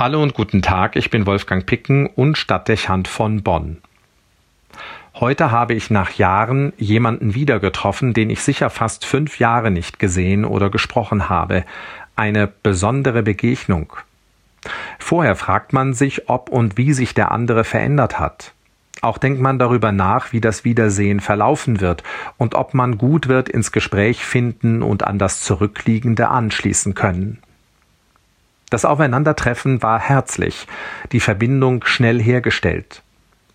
Hallo und guten Tag, ich bin Wolfgang Picken und Stadtdechant von Bonn. Heute habe ich nach Jahren jemanden wieder getroffen, den ich sicher fast fünf Jahre nicht gesehen oder gesprochen habe. Eine besondere Begegnung. Vorher fragt man sich, ob und wie sich der andere verändert hat. Auch denkt man darüber nach, wie das Wiedersehen verlaufen wird und ob man gut wird ins Gespräch finden und an das Zurückliegende anschließen können. Das Aufeinandertreffen war herzlich, die Verbindung schnell hergestellt.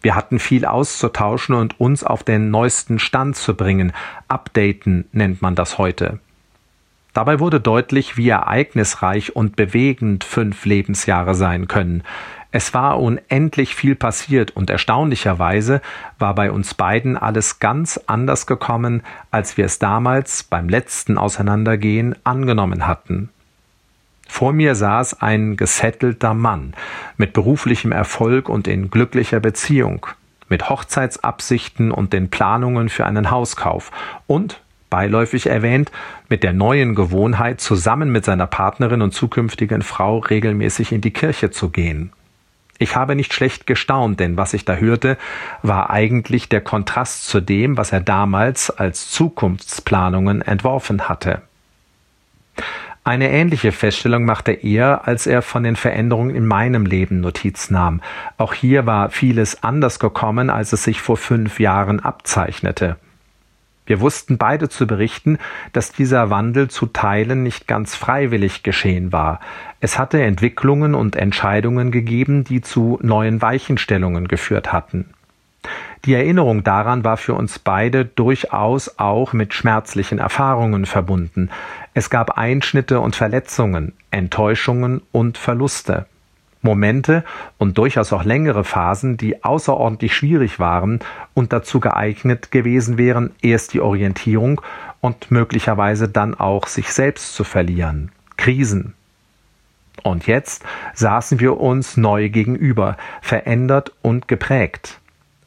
Wir hatten viel auszutauschen und uns auf den neuesten Stand zu bringen. Updaten nennt man das heute. Dabei wurde deutlich, wie ereignisreich und bewegend fünf Lebensjahre sein können. Es war unendlich viel passiert und erstaunlicherweise war bei uns beiden alles ganz anders gekommen, als wir es damals beim letzten Auseinandergehen angenommen hatten. Vor mir saß ein gesettelter Mann mit beruflichem Erfolg und in glücklicher Beziehung, mit Hochzeitsabsichten und den Planungen für einen Hauskauf und beiläufig erwähnt, mit der neuen Gewohnheit, zusammen mit seiner Partnerin und zukünftigen Frau regelmäßig in die Kirche zu gehen. Ich habe nicht schlecht gestaunt, denn was ich da hörte, war eigentlich der Kontrast zu dem, was er damals als Zukunftsplanungen entworfen hatte. Eine ähnliche Feststellung machte er, als er von den Veränderungen in meinem Leben Notiz nahm. Auch hier war vieles anders gekommen, als es sich vor fünf Jahren abzeichnete. Wir wussten beide zu berichten, dass dieser Wandel zu Teilen nicht ganz freiwillig geschehen war. Es hatte Entwicklungen und Entscheidungen gegeben, die zu neuen Weichenstellungen geführt hatten. Die Erinnerung daran war für uns beide durchaus auch mit schmerzlichen Erfahrungen verbunden. Es gab Einschnitte und Verletzungen, Enttäuschungen und Verluste. Momente und durchaus auch längere Phasen, die außerordentlich schwierig waren und dazu geeignet gewesen wären, erst die Orientierung und möglicherweise dann auch sich selbst zu verlieren. Krisen. Und jetzt saßen wir uns neu gegenüber, verändert und geprägt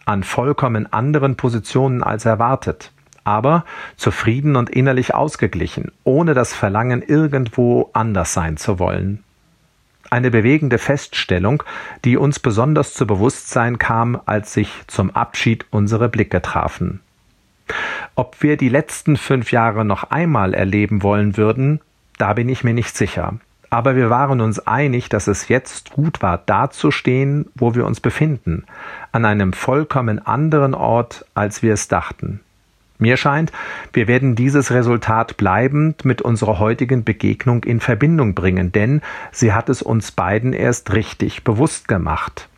an vollkommen anderen Positionen als erwartet, aber zufrieden und innerlich ausgeglichen, ohne das Verlangen, irgendwo anders sein zu wollen. Eine bewegende Feststellung, die uns besonders zu Bewusstsein kam, als sich zum Abschied unsere Blicke trafen. Ob wir die letzten fünf Jahre noch einmal erleben wollen würden, da bin ich mir nicht sicher. Aber wir waren uns einig, dass es jetzt gut war, dazustehen, wo wir uns befinden, an einem vollkommen anderen Ort, als wir es dachten. Mir scheint, wir werden dieses Resultat bleibend mit unserer heutigen Begegnung in Verbindung bringen, denn sie hat es uns beiden erst richtig bewusst gemacht.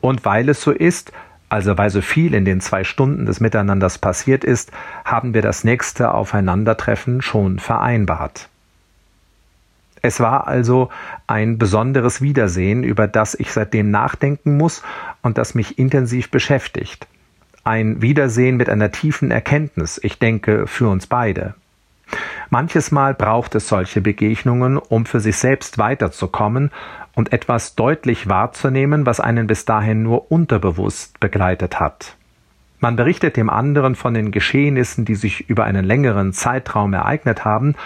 Und weil es so ist, also weil so viel in den zwei Stunden des Miteinanders passiert ist, haben wir das nächste Aufeinandertreffen schon vereinbart. Es war also ein besonderes Wiedersehen, über das ich seitdem nachdenken muss und das mich intensiv beschäftigt. Ein Wiedersehen mit einer tiefen Erkenntnis, ich denke, für uns beide. Manches Mal braucht es solche Begegnungen, um für sich selbst weiterzukommen und etwas deutlich wahrzunehmen, was einen bis dahin nur unterbewusst begleitet hat. Man berichtet dem anderen von den Geschehnissen, die sich über einen längeren Zeitraum ereignet haben,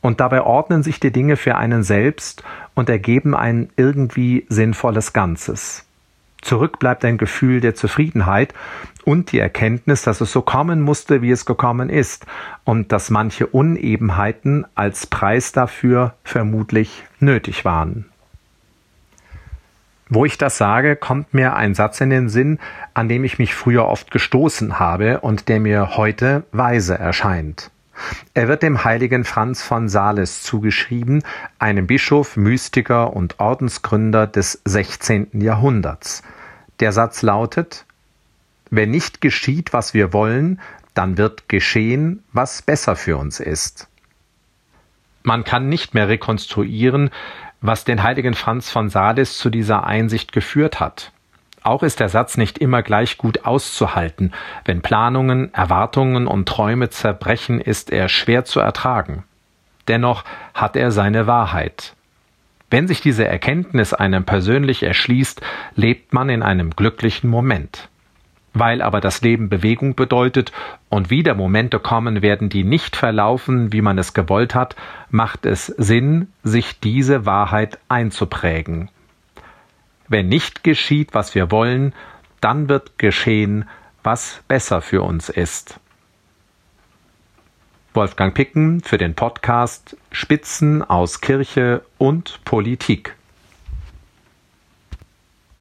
und dabei ordnen sich die Dinge für einen selbst und ergeben ein irgendwie sinnvolles Ganzes. Zurück bleibt ein Gefühl der Zufriedenheit und die Erkenntnis, dass es so kommen musste, wie es gekommen ist, und dass manche Unebenheiten als Preis dafür vermutlich nötig waren. Wo ich das sage, kommt mir ein Satz in den Sinn, an dem ich mich früher oft gestoßen habe und der mir heute weise erscheint. Er wird dem heiligen Franz von Sales zugeschrieben, einem Bischof, Mystiker und Ordensgründer des 16. Jahrhunderts. Der Satz lautet Wenn nicht geschieht, was wir wollen, dann wird geschehen, was besser für uns ist. Man kann nicht mehr rekonstruieren, was den heiligen Franz von Sales zu dieser Einsicht geführt hat. Auch ist der Satz nicht immer gleich gut auszuhalten. Wenn Planungen, Erwartungen und Träume zerbrechen, ist er schwer zu ertragen. Dennoch hat er seine Wahrheit. Wenn sich diese Erkenntnis einem persönlich erschließt, lebt man in einem glücklichen Moment. Weil aber das Leben Bewegung bedeutet und wieder Momente kommen werden, die nicht verlaufen, wie man es gewollt hat, macht es Sinn, sich diese Wahrheit einzuprägen. Wenn nicht geschieht, was wir wollen, dann wird geschehen, was besser für uns ist. Wolfgang Picken für den Podcast Spitzen aus Kirche und Politik.